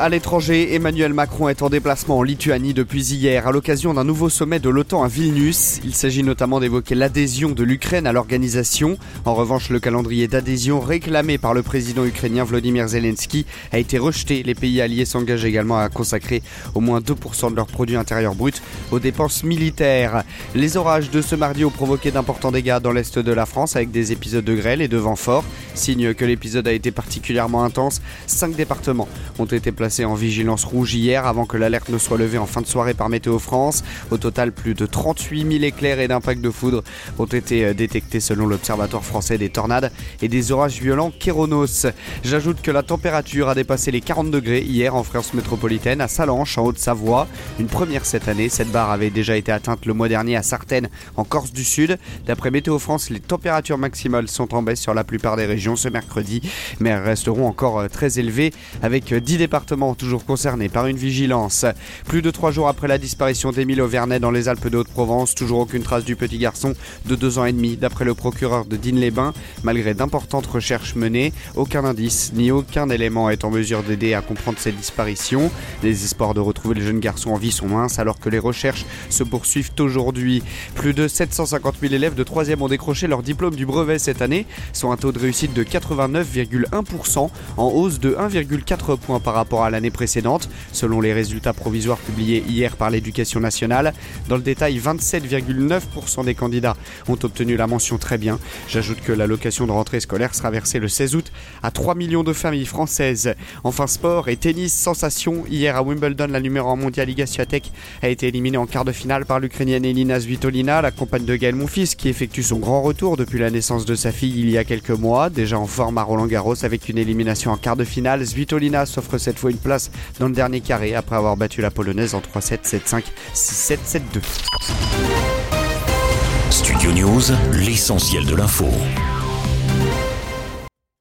À l'étranger, Emmanuel Macron est en déplacement en Lituanie depuis hier à l'occasion d'un nouveau sommet de l'OTAN à Vilnius. Il s'agit notamment d'évoquer l'adhésion de l'Ukraine à l'organisation. En revanche, le calendrier d'adhésion réclamé par le président ukrainien Vladimir Zelensky a été rejeté. Les pays alliés s'engagent également à consacrer au moins 2% de leur produit intérieur brut aux dépenses militaires. Les orages de ce mardi ont provoqué d'importants dégâts dans l'est de la France avec des épisodes de grêle et de vent fort. Signe que l'épisode a été particulièrement intense. Cinq départements ont été placés en vigilance rouge hier avant que l'alerte ne soit levée en fin de soirée par Météo France. Au total, plus de 38 000 éclairs et d'impacts de foudre ont été euh, détectés selon l'Observatoire français des tornades et des orages violents Kéronos. J'ajoute que la température a dépassé les 40 degrés hier en France métropolitaine à Salanches en Haute-Savoie. Une première cette année. Cette barre avait déjà été atteinte le mois dernier à Sartène en Corse du Sud. D'après Météo France, les températures maximales sont en baisse sur la plupart des régions ce mercredi, mais elles resteront encore euh, très élevées avec 10 euh, toujours concerné par une vigilance. Plus de trois jours après la disparition d'Émile Auvernais dans les Alpes de Haute-Provence, toujours aucune trace du petit garçon de deux ans et demi, d'après le procureur de Digne-les-Bains. Malgré d'importantes recherches menées, aucun indice ni aucun élément est en mesure d'aider à comprendre cette disparition. Les espoirs de retrouver le jeune garçon en vie sont minces alors que les recherches se poursuivent aujourd'hui. Plus de 750 000 élèves de 3e ont décroché leur diplôme du brevet cette année, soit un taux de réussite de 89,1% en hausse de 1,4 points par rapport l'année précédente, selon les résultats provisoires publiés hier par l'éducation nationale. Dans le détail, 27,9% des candidats ont obtenu la mention très bien. J'ajoute que l'allocation de rentrée scolaire sera versée le 16 août à 3 millions de familles françaises. Enfin, sport et tennis, sensation. Hier à Wimbledon, la numéro 1 mondiale Iga Swiatek a été éliminée en quart de finale par l'Ukrainienne Elina Svitolina, la compagne de Gaël Monfils, qui effectue son grand retour depuis la naissance de sa fille il y a quelques mois. Déjà en forme à Roland Garros avec une élimination en quart de finale, Svitolina s'offre cette fois une place dans le dernier carré après avoir battu la polonaise en 3-7, 7-5, 6-7, 7-2. Studio News, l'essentiel de l'info.